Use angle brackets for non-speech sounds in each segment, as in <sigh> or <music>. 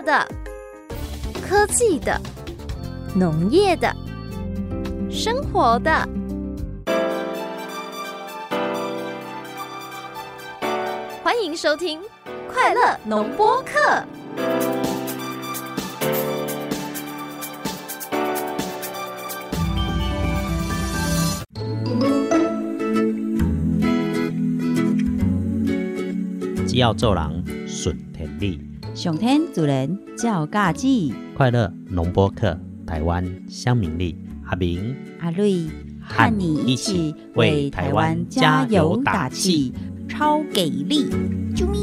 的、科技的、农业的、生活的。欢迎收听《快乐农播课》。只要做人顺天理，上天主人照家己，快乐农播课，台湾乡民力，阿明。阿瑞和你一起为台湾加油打气，超给力！啾咪！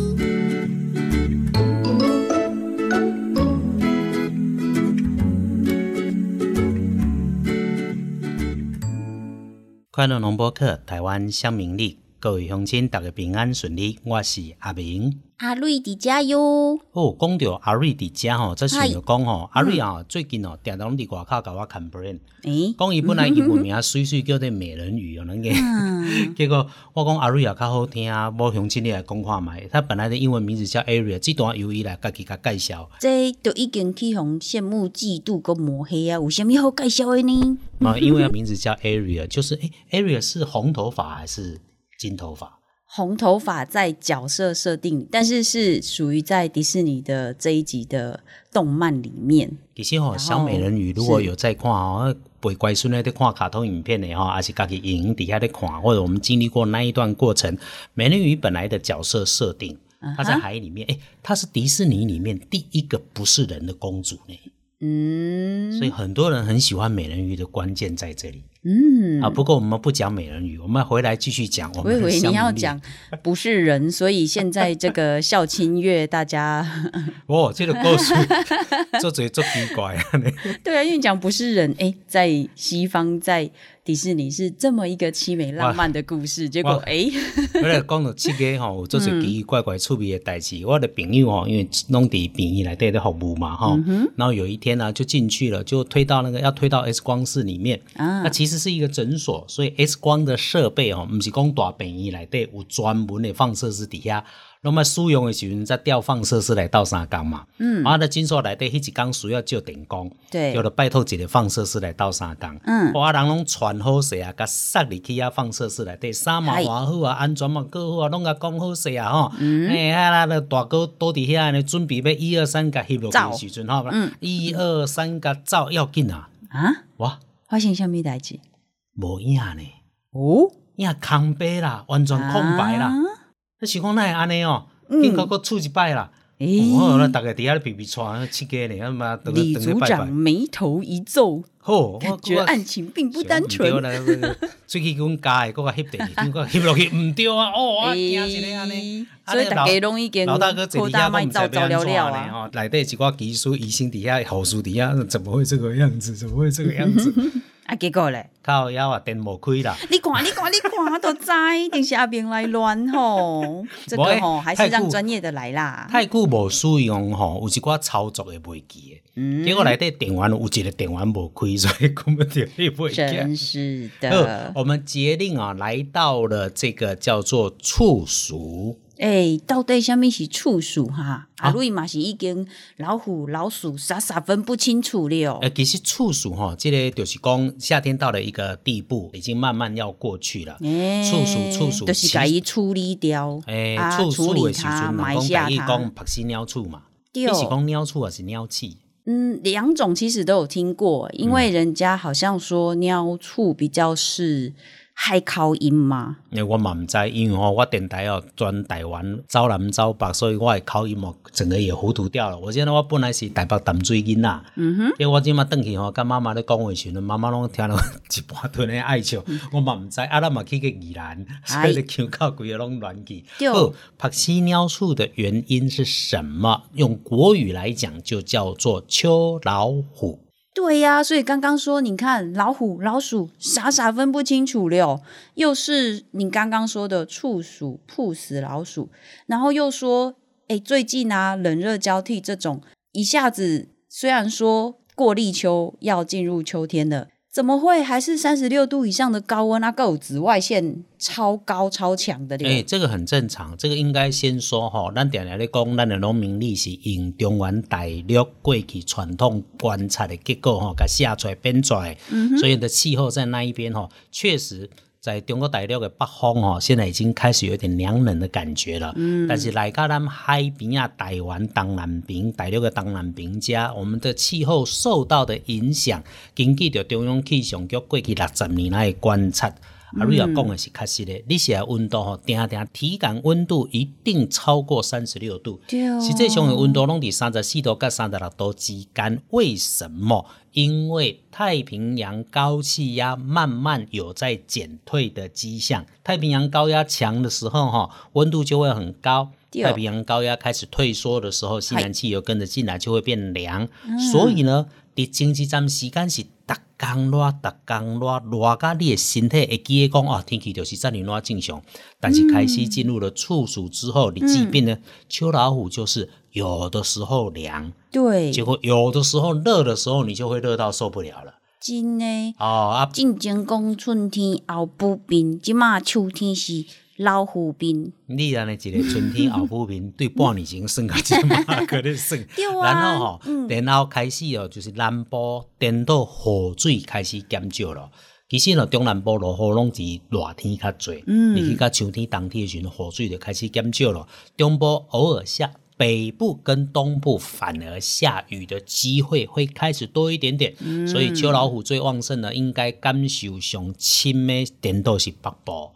快乐农播客，台湾乡民力，各位乡亲，大家平安顺利，我是阿明。阿瑞伫加油！哦，讲到阿瑞伫遮吼，这想嗨要讲吼，阿瑞啊，最近哦，常常拢伫外口甲我 complain，诶，讲伊本来英文名水水叫做美人鱼哦，那个。嗯，<laughs> 结果我讲阿瑞也较好听啊，无乡亲你来讲看卖。他本来的英文名字叫 Area，这段由伊来家己甲介绍。这都已经去互羡慕、嫉妒跟抹黑啊！有啥物好介绍的呢？啊，因为名字叫 Area，就是诶 a r e a 是红头发还是金头发？红头发在角色设定，但是是属于在迪士尼的这一集的动漫里面。其实哦、小美人鱼如果有在看哦，陪乖孙咧在看卡通影片的哦，还是家己影底下在看，或者我们经历过那一段过程，美人鱼本来的角色设定，她在海里面，诶，她是迪士尼里面第一个不是人的公主呢，嗯所以很多人很喜欢美人鱼的关键在这里。嗯，啊，不过我们不讲美人鱼，我们回来继续讲我们的我以为香米粒你要讲不是人，所以现在这个孝亲月，大家 <laughs> 哦，这个故事做做做奇怪啊！<laughs> 对啊，因为讲不是人，哎，在西方在迪士尼是这么一个凄美浪漫的故事，结果哎，我来讲到这个吼，<laughs> 有做做奇奇怪怪趣味的代志。我的朋友吼，因为弄伫病院内底咧服务嘛哈，然后有一天呢、就进去了，就推到那个要推到 X 光室里面。啊那其实是一个诊所，所以 X 光的设备哦，不是讲大病院内底有专门的放射师底下。那么使用的时阵，再调放射师来倒三工嘛。嗯，啊，那诊所内底迄一工需要照电工，对叫，了拜托一个放射师来倒三工。嗯哇，人拢穿好势啊，甲塞入去啊放射室内底，衫嘛嗨换好啊，安全嘛搁好啊，拢甲讲好势啊吼。嗯哎，啊啦，那大哥倒伫遐呢，准备要一二三甲翕落去的时阵吼，一二三甲走要紧啊！啊，哇，发生什么代志？无影呢，哦，影空白啦，完全空白啦。啊你想讲那会安尼哦？嗯紧到搁出一摆啦。诶哦，那大家伫遐咧皮皮喘，七家呢，嘛等李组。长眉头一皱，好，我感觉案情并不单对纯。啦，最近阮家的，嗰个翕第二张，<laughs> 搁翕落去，唔对啊！哦，我惊一个安尼。所以大家拢已经老大哥坐扩底下都唔知大卖照照料要料啊。安怎呢吼，内底一寡技术医生底下、护士底下，怎么会这个样子？怎么会这个样子？<laughs> 啊，结果咧，靠腰啊，电无开啦！你看，你看，你看，我都知，一定是阿明来乱吼。<laughs> 这个吼，还是让专业的来啦。太久无使用吼，有一寡操作会袂记的。嗯结果内底电源有一个电源无开，所以根本就袂记。真是的，我们决定啊，来到了这个叫做处暑。诶、到底虾米是处暑哈？啊阿瑞嘛是已经老虎、老鼠傻傻分不清楚了。呃，其实处暑哈，这个就是讲夏天到了一个地步，已经慢慢要过去了。诶处暑处暑就是其给伊处理掉，诶、啊，处处理暑的时阵，埋下它讲。拍死鸟处嘛，对你是讲鸟处还是鸟气？嗯，两种其实都有听过，因为人家好像说鸟处比较是海口音嘛。因为我嘛唔知，因为吼我电台哦专台湾走南走北，所以我的口音哦整个也糊涂掉了。我现在我本来是台北淡水囡仔，嗯哼，结果我即马转去吼，跟妈妈咧讲话时阵，妈妈拢听了一半顿咧爱笑，我嘛唔知，啊咱嘛去个宜兰，所以咧腔口规个拢乱去。对好，拍犀鸟处的原因是什么？用国语来讲，就叫做秋老虎。对呀、所以刚刚说，你看老虎、老鼠傻傻分不清楚了，又是你刚刚说的处暑扑死老鼠，然后又说，哎，最近啊冷热交替这种，一下子虽然说过立秋要进入秋天了，怎么会还是三十六度以上的高温？那个有紫外线超高超强的。哎，这个很正常，这个应该先说哈。咱定定咧讲，咱的农民历是用中原大陆过去传统观察的结果哈，甲写出来编出来。所以的气候在那一边哈，确实。在中国大陆的北方哦，现在已经开始有点凉冷的感觉了。嗯，但是来到咱海边啊，台湾东南边、大陆的东南边家，我们的气候受到的影响，根据着中央气象局过去六十年来的观察。啊，你要讲的是确实的，你现在温度吼，定定体感温度一定超过三十六度，实际上的温度拢伫三十四度到三十六度之间。为什么？因为太平洋高气压慢慢有在减退的迹象。太平洋高压强的时候，哈，温度就会很高；太平洋高压开始退缩的时候，西南气流跟着进来就会变凉。所以呢，伫经济站时间是。逐工热，逐工热，热甲你的身体会记得讲哦，天气就是遮尔热正常。但是开始进入了处暑之后，你即便呢，秋老虎就是有的时候凉，对，结果有的时候热的时候，你就会热到受不了了。真诶，哦啊，进前讲春天后不冰，即马秋天是。老虎兵，你安尼一个春天老虎兵，对半年前算个只嘛可能算。<laughs> 然后吼，然后开始哦，就是南部颠倒雨水开始减少咯。其实呢，中南部落雨拢是热天较侪，嗯，你去到秋天、冬天的时阵，雨水就开始减少了。中部偶尔下，北部跟东部反而下雨的机会会开始多一点点。所以秋老虎最旺盛的，应该感受上深的颠倒是北部。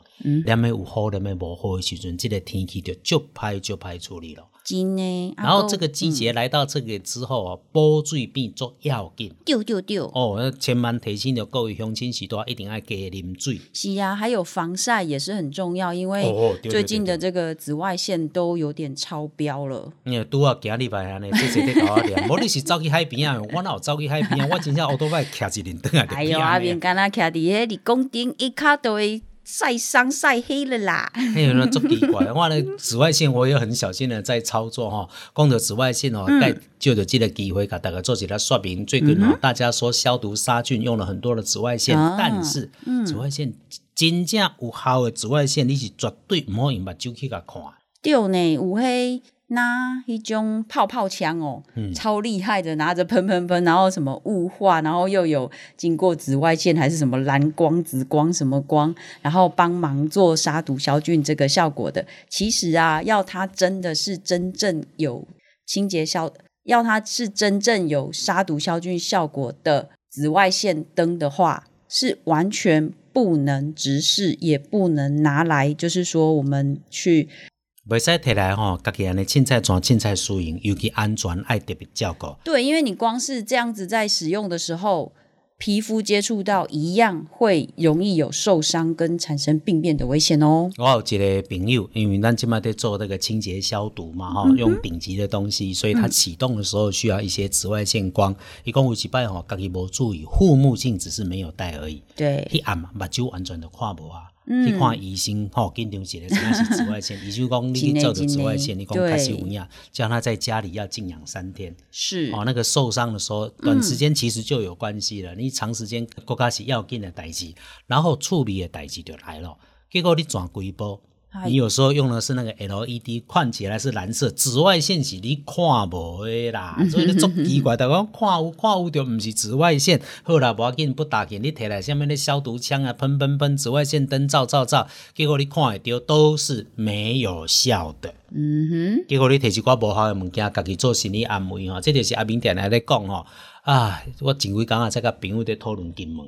连咩有好，连咩无好的时阵，这个天气就就歹就歹处理了。真诶，然后这个季节来到这个之后啊，补水变作要紧。对对对！哦，千万提醒着各位乡亲时多一定要加啉水。是啊，还有防晒也是很重要，因为最近的这个紫外线都有点超标了。你拄啊，今日拜安尼，这这在搞啊点。<laughs> 无你是走去海边啊？我哪有走去海边啊？我真正奥多麦徛一连灯啊！<laughs> 哎呦，阿边干那徛伫迄立功顶一卡都会。晒伤晒黑了啦！哎呦，那这奇怪 <laughs> 的话呢，紫外线我也很小心的在操作哈。光着紫外线哦，带就着这个机会给大家做几条说明。最近哦，大家说消毒杀菌用了很多的紫外线，但是紫外线真正有效的紫外线，你是绝对唔好用目睭去甲看。对呢，有黑。拿一种泡泡枪哦，超厉害的，拿着喷喷喷，然后什么雾化，然后又有经过紫外线还是什么蓝光、紫光什么光，然后帮忙做杀毒消菌这个效果的。其实啊，要它真的是真正有清洁消，要它是真正有杀毒消菌效果的紫外线灯的话，是完全不能直视，也不能拿来，就是说我们去。袂使摕来吼，家己安尼凊彩装凊彩输赢，尤其安全爱特别照顾。对，因为你光是这样子在使用的时候。皮肤接触到一样会容易有受伤跟产生病变的危险哦。我有一个朋友，因为咱今麦在做那个清洁消毒嘛，哈，用顶级的东西，所以它启动的时候需要一些紫外线光。一共有几摆吼，家己无注意，护目镜只是没有戴而已。对，一暗嘛，目睭完全都看无啊。去看医生吼，紧张起来，真的是紫外线。<laughs> 医生讲你去照着紫外线，你讲开始有影，叫他在家里要静养三天。是哦，那个受伤的时候，短时间其实就有关系了。你长时间国家是要紧的代志，然后处理的代志就来了。结果你转规波。你有时候用的是那个 LED，看起来是蓝色，紫外线是你看无的啦，所以你足奇怪，大家看有看有就唔是紫外线。好啦，无要紧，不打紧，你摕来下面的消毒枪啊，喷喷喷，紫外线灯照照照，结果你看会到都是没有效的。嗯哼，结果你摕一寡无效的物件，家己做心理安慰吼，这就是阿明电来咧讲吼。啊，我前几工啊，在甲朋友在讨论金门，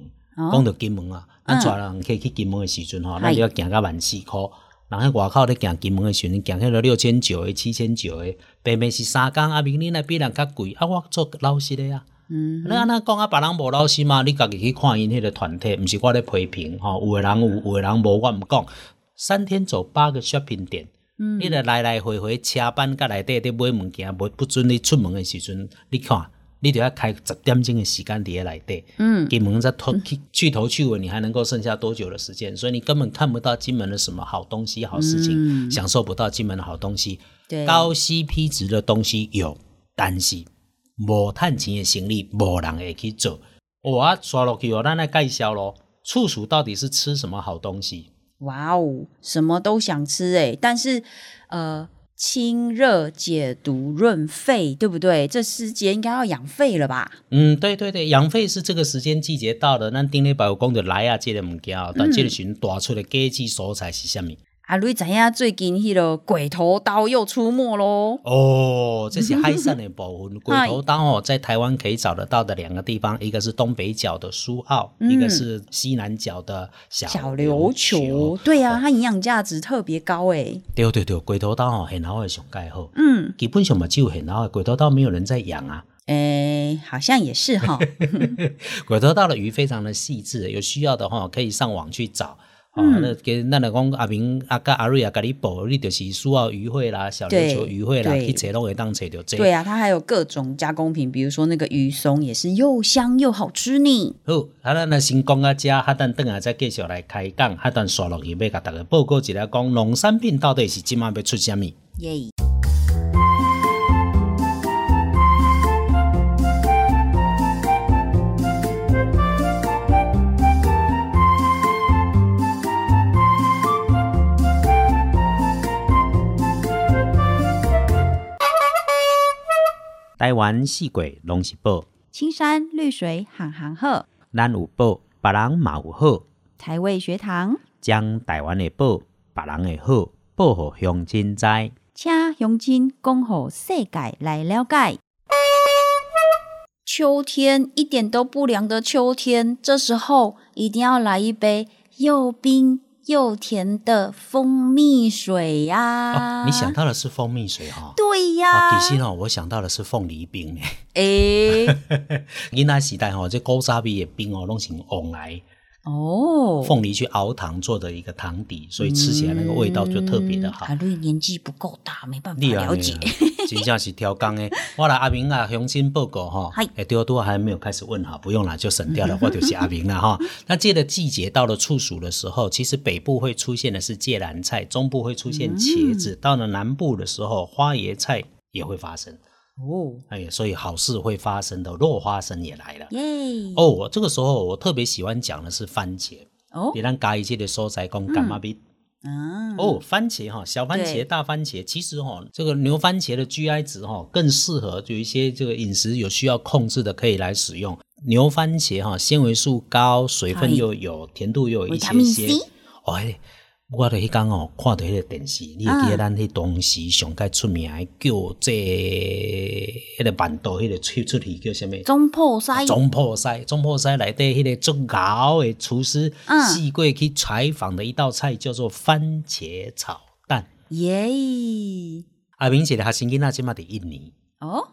讲到金门啊，咱带人可以去金门的时阵吼，咱就要行到万四块。人喺外口咧行金门诶时阵，行起了六千九诶、七千九诶，明明是三工，啊明年来比人较贵，啊我做老实诶啊。嗯，你安那讲啊，别人无老实嘛？你家己去看因迄个团体，毋是我咧批评吼，有诶人有，有诶人无，我毋讲。三天走八个 shopping 店，嗯，你来来来回回车班甲内底伫买物件，无不准你出门诶时阵，你看。你就要开十点钟的时间碟来对，嗯，金门在头去去头去尾，你还能够剩下多久的时间？所以你根本看不到金门的什么好东西、好事情，享受不到金门的好东西。对，高 CP 值的东西有，但是无探钱的行李，无人会去做。我啊刷落去哦，咱来介绍咯。处暑到底是吃什么好东西？哇哦，什么都想吃诶，但是呃，清热解毒、润肺，对不对？这时节应该要养肺了吧？嗯，对对对，养肺是这个时间季节到的。咱顶礼拜有讲的来啊，这个物件哦，但这个时大出的佳季蔬菜是什么？啊，你知影最近迄个鬼头刀又出没喽？哦，这是海上的部分。鬼头刀哦，在台湾可以找得到的两个地方，一个是东北角的苏澳，一个是西南角的小小琉琉球，对呀、它营养价值特别高诶。对对对，鬼头刀哦，很好的上盖好。嗯，基本上嘛，只有很好的鬼头刀，没有人在养啊。诶，好像也是哈。<laughs> 鬼头刀的鱼非常的细致，有需要的话可以上网去找。哦，嗯那给咱来讲阿明阿甲阿瑞啊，甲你报，你就是需要鱼会啦、小琉球对鱼会啦，去找拢会当找到这。对啊，它还有各种加工品，比如说那个鱼松也是又香又好吃呢。好，啊，咱那先讲啊，遮，哈等等下再继续来开讲，哈等刷落去要甲大家报告一下，讲农产品到底是今晚要出啥物。耶、台湾四季拢是宝，青山绿水行行好，咱有宝，别人嘛有好，台味学堂，将台湾的宝，别人的好，报互乡亲知。请乡亲讲互世界来了解。秋天一点都不凉的秋天，这时候一定要来一杯又冰又甜的蜂蜜水呀、哦，你想到的是蜂蜜水哈、对呀、啊，其实哦，我想到的是凤梨冰诶。诶，<laughs> 囡仔时代吼，这古早味的冰哦，拢是用往来哦，凤梨去熬糖做的一个糖底，所以吃起来那个味道就特别的好。阿瑞年纪不够大，没办法了解。真正是挑工的。我来阿明啊，雄心报告哈 <laughs> 嗨，哎，对多还没有开始问哈，不用了，就省掉了，我就是阿明了哈。<laughs> 那这个季节到了处暑的时候，其实北部会出现的是芥蓝菜，中部会出现茄子，到了南部的时候，花椰菜也会发生。哦，哎，所以好事会发生的，落花生也来了。耶，哦，我这个时候我特别喜欢讲的是番茄。哦，别咱加一些的蔬菜讲干嘛比？啊，哦，番茄哈，小番茄、大番茄，其实哈，这个牛番茄的 GI 值哈更适合有一些这个饮食有需要控制的，可以来使用。牛番茄哈，纤维素高，水分又有，甜度又有一些些。哦，嘿我伫迄天哦，看到迄个电视，你会记得咱迄当时上界出名诶叫这迄个万达，迄个出出去叫啥物？中破西，中破西，中破西内底迄个足高诶厨师嗯。四过去采访的一道菜叫做番茄炒蛋。耶，阿明姐的学生囡仔即马伫印尼，哦，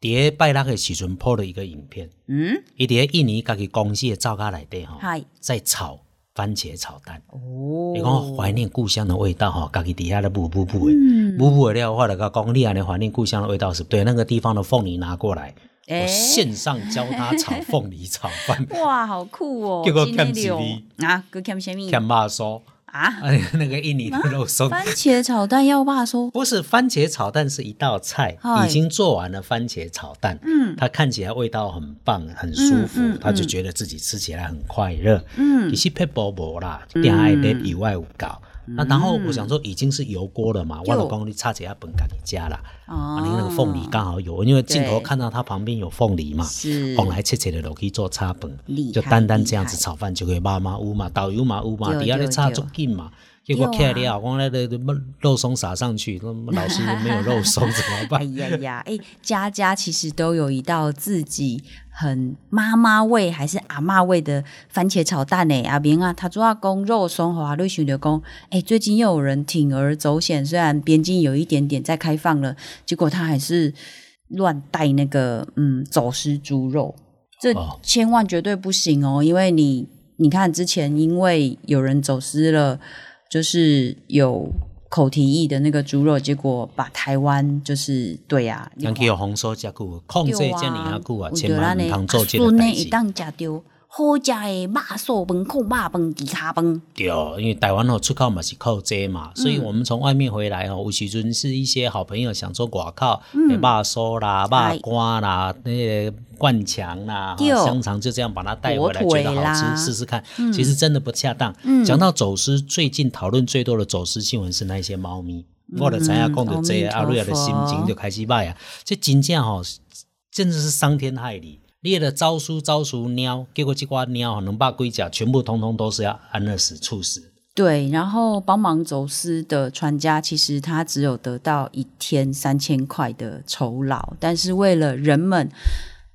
伫咧拜六诶时阵 po 了一个影片，嗯，伊伫咧印尼家己公司诶灶家内底吼，在炒番茄炒蛋。哦，你讲怀念故乡的味道哈，家己底下的补补补的，嗯补补的了，我就甲讲，你安尼怀念故乡的味道是对，那个地方的凤梨拿过来，我线上教他炒 <laughs> 凤梨炒饭，哇，好酷哦，<laughs> 结果真的有欠几粒啊，搁欠什么？看肉酥。啊，哎，<laughs> 那个印尼的肉松。番茄炒蛋要爸说，不是番茄炒蛋是一道菜，已经做完了番茄炒蛋，嗯。它看起来味道很棒，很舒服，嗯嗯他就觉得自己吃起来很快乐。嗯。其实配薄薄啦，点爱的以外有搞。那然后我想说已经是油锅了嘛，我老公你差几下本给你加了，哦。啊，你那个凤梨刚好有，因为镜头看到它旁边有凤梨嘛，是。往来切切的都可以做叉本就单单这样子炒饭就可以麻麻乌嘛，导游嘛乌嘛，底下咧叉对对。足劲嘛。结果对啊起来了，我那个肉松撒上去，那老师没有肉松怎么哎办？<laughs> 呀呀，哎，家家其实都有一道自己很妈妈味还是阿嬷味的番茄炒蛋呢。阿明啊，他主要讲肉松和阿瑞想着讲，哎，最近又有人铤而走险，虽然边境有一点点在开放了，结果他还是乱带那个嗯走私猪肉，这哦千万绝对不行哦，因为你你看之前因为有人走私了，就是有。口蹄疫的那个猪肉，结果把台湾就是对啊，你看人去有控制这么啊久啊，有千万唔通做这个代志。当食着好食的肉素饭、控肉饭、猪脚饭。对，因为台湾哦出口嘛是靠这嘛，所以我们从外面回来哦，有时阵是一些好朋友想做外口的肉酥啦、哎肉干啦、那个灌肠啦、香肠，就这样把它带回来，觉得好吃，试试看。其实真的不恰当。讲到走私，最近讨论最多的走私新闻是那些猫咪。我的知影讲到这个，阿瑞亚的心情就开始歹啊！这真正吼，真的是伤天害理。列的招书招书鸟，结果这挂鸟能把龟甲，全部通通都是要安乐死处死。对，然后帮忙走私的船家，其实他只有得到一天三千块的酬劳，但是为了人们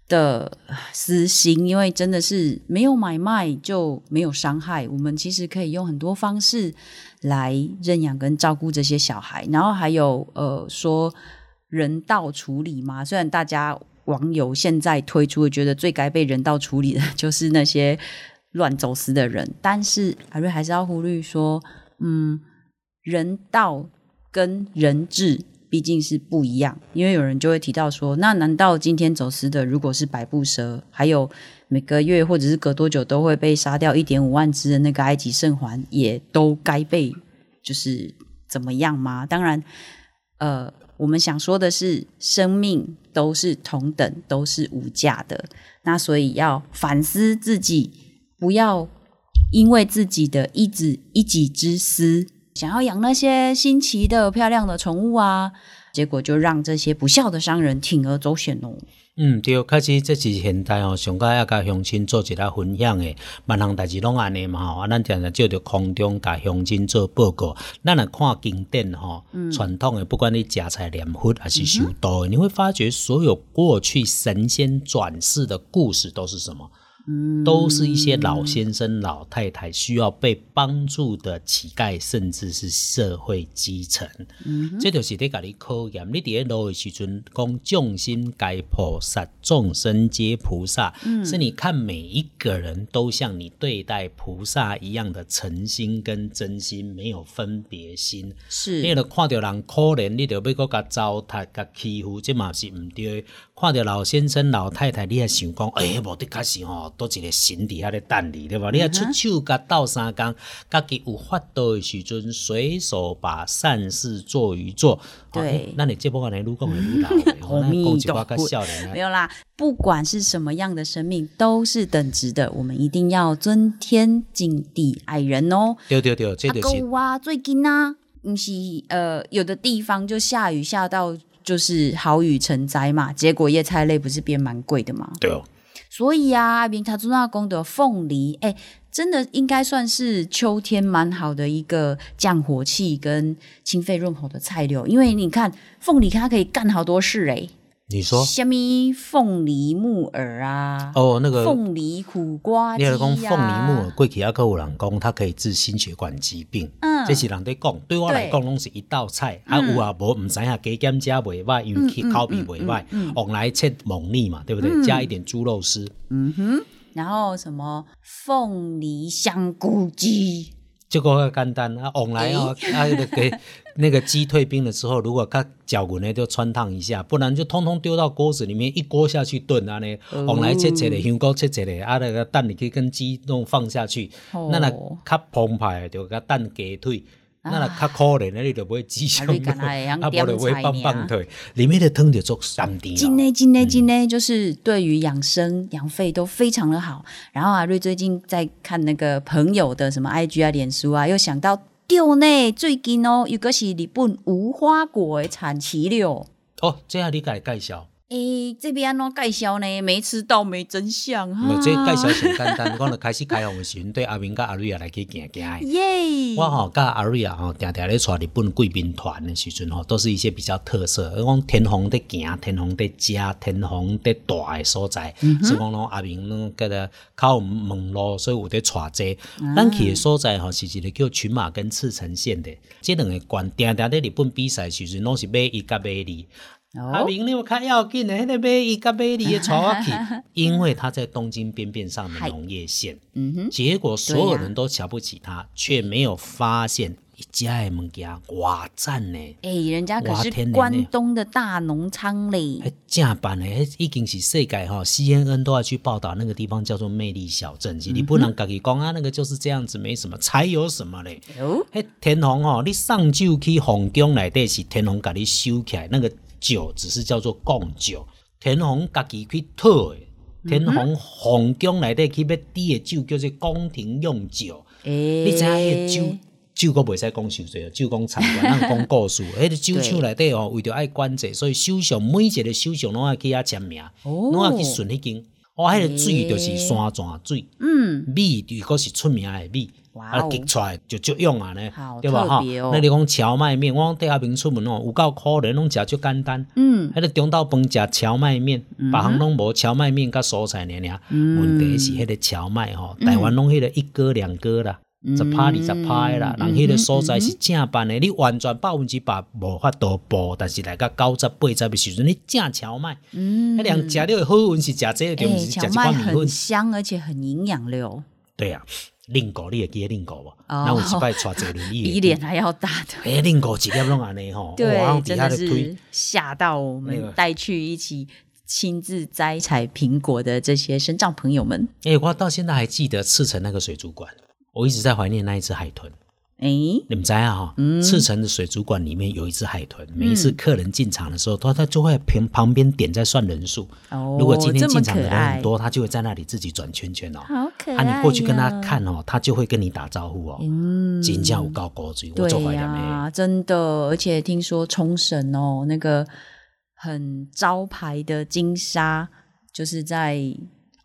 的私心，因为真的是没有买卖就没有伤害，我们其实可以用很多方式来认养跟照顾这些小孩，然后还有呃说人道处理嘛，虽然大家网友现在推出，觉得最该被人道处理的 <laughs> 就是那些乱走私的人，但是阿瑞还是要呼吁说，嗯，人道跟人质毕竟是不一样，因为有人就会提到说，那难道今天走私的如果是百步蛇，还有每个月或者是隔多久都会被杀掉一点五万只的那个埃及圣环，也都该被就是怎么样吗？当然，呃，我们想说的是，生命都是同等，都是无价的。那所以要反思自己，不要因为自己的一己一己之私，想要养那些新奇的、漂亮的宠物啊，结果就让这些不孝的商人铤而走险哦。嗯，对，确实这是现代哦，上届要甲乡亲做一下分享诶，万项代志拢安尼嘛吼，啊，咱常常借着空中甲乡亲做报告，咱来看经典吼，传统诶不管你食菜念佛还是修道诶，你会发觉所有过去神仙转世的故事都是什么？都是一些老先生、老太太需要被帮助的乞丐，甚至是社会基层。这就是在甲你考验。你伫咧路的时阵，讲众生皆菩萨，众生皆菩萨，是你看每一个人都像你对待菩萨一样的诚心跟真心，没有分别心。是你若看到人可怜，你就要搁甲糟蹋、甲欺负，这嘛是毋对。看到老先生、老太太，你还想讲，哎、无的确是吼，多一个神伫遐咧等你，对吧？你啊出手甲斗三工，家己有法度的时阵，随手把善事做一做。对那你这部分呢，愈讲会愈老的，<laughs> 哦咱讲一寡较少年的。没有啦，不管是什么样的生命，都是等值的。我们一定要尊天敬地爱人哦。对对对，这啊，就是购物啊，最近啊，不是呃，有的地方就下雨下到就是好雨成灾嘛，结果叶菜类不是变蛮贵的嘛。对哦。所以啊，明塔朱纳宫的凤梨，哎，真的应该算是秋天蛮好的一个降火气跟清肺润喉的菜料，因为你看凤梨它可以干好多事哎、你说？虾米凤梨木耳啊，哦，那个凤梨苦瓜鸡你来讲呀、凤梨木耳，过去还可有人讲它可以治心血管疾病，嗯。这是人在讲。对我来讲，拢是一道菜，啊有啊无唔知影加减加袂歹，因为去口味袂歹，往来切蒙粒嘛，对不对？加一点猪肉丝，嗯哼。然后什么？凤梨香菇鸡，这个简单啊，往来哦，啊那个那个鸡退冰的时候，如果它脚骨呢就穿烫一下，不然就通通丢到锅子里面，一锅下去炖啊呢，往来切切的，香菇切切的，啊那个蛋你可以跟鸡弄放下去，哦那那较澎湃的就个蛋鸡腿。那若较可怜的，你就买鸡胸啊你肉，敢若会晓 <laughs> 啊，无就买点菜棒棒腿，里面的汤就做三甜今呢今呢今呢，就是对于养生养肺都非常的好。然后阿瑞最近在看那个朋友的什么 IG 啊、脸书啊，又想到对呢，最近哦，有个是日本无花果的产期了。哦，这样你该介绍，诶，这边安怎介绍呢？没吃到没真相哈。无这介绍上简单，我就开始开放的时阵，对阿明甲阿瑞亚来去行行的。<laughs> 耶！我吼甲阿瑞亚吼，定定咧带日本贵宾团的时阵吼，都是一些比较特色，讲天皇在行、天皇在食、天皇在住的所在，所以讲拢阿明拢个个靠门路，所以有在带这。咱去的所在吼，是一个叫群马跟赤城县的，这两个县定定咧日本比赛的时阵，拢是买一甲买二。阿哦，明你有看要紧的，迄个马伊甲马里的带我去，<laughs> 因为他在东京边边上的农业县，嗯哼，结果所有人都瞧不起他，却没有发现一家的物件哇赞呢。哎，人家可是关东的大农仓嘞。迄，正版的，迄已经是世界哈，CNN 都要去报道那个地方叫做魅力小镇，你不能自己讲啊，那个就是这样子，没什么，才有什么嘞？哦，迄天皇哦，你上酒去皇宫内底是天皇甲你收起来，那个酒只是叫做贡酒，天皇家己去讨的。天皇皇宫内底去要滴的酒叫做宫廷用酒，欸，你知影迄个酒酒阁袂使讲受罪，酒讲参观，咱讲故事。<laughs> 迄个酒厂内底哦，为着爱管制，所以首相每一个首相拢爱去遐签名，哦拢爱去顺迄间。哦，迄个水就是山泉水，嗯，米如果是出名的米，啊，哇哦。激出来就足用啊呢。好，对吧？哈那你讲荞麦面，我讲伫遐边出门哦，有够可怜，拢食足简单。嗯，迄个中昼饭食荞麦面，别项拢无荞麦面甲蔬菜尔尔。问题是迄个荞麦吼，台湾拢迄个一哥两哥啦。十拍二十拍的啦，人迄个所在是正版的，你完全百分之百无法度报，但是来到九十八十的时阵，你正荞麦，嗯，迄人食了好运是食这个，就是食荞麦一罐米粉很。香，而且很营养的哦，对啊，令狗你会记得令狗无？哦。咱有一摆带坐轮椅的，<laughs> 比脸还要大的。哎，令狗一粒拢安尼吼，对哇，，真的是，吓到我们带去一起亲自摘采苹果的这些生长朋友们。哎，我到现在还记得赤城那个水族馆，我一直在怀念那一只海豚。哎，你们知啊哈？嗯赤城的水族馆里面有一只海豚，每一次客人进场的时候，它它就会旁旁边点在算人数。哦，如果今天进场的人很，多，它就会在那里自己转圈圈哦。好可爱、啊，你过去跟他，看哦，他就会跟你打招呼哦。嗯，金价有高高追，我做对怀念呀、的。真的，而且听说冲绳哦，那个很招牌的金沙，就是在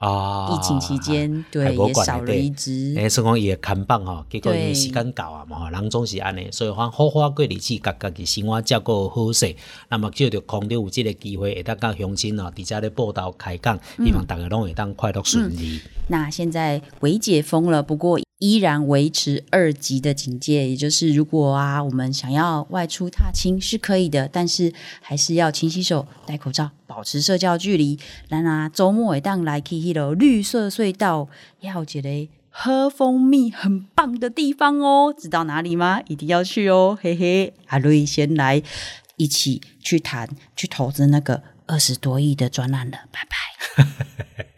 疫啊，情期间，海对，博也少了馆内底一只。诶，算讲伊会看榜吼，结果因为时间到啊嘛，吼，人总是安尼，所以讲好好过日子，甲家己生活照顾好势。那么借着空中有即个机会，会当甲乡亲哦，伫遮咧报道开讲，嗯希望大家拢会当快乐顺利。那现在微解封了，不过依然维持二级的警戒，也就是如果啊，我们想要外出踏青是可以的，但是还是要勤洗手、戴口罩、保持社交距离。咱啊，周末会当来去迄个绿色隧道，要有一个喝蜂蜜很棒的地方哦，知道哪里吗？一定要去哦，嘿嘿。阿瑞先来一起去谈、去投资那个二十多亿的专案了，拜拜。<laughs>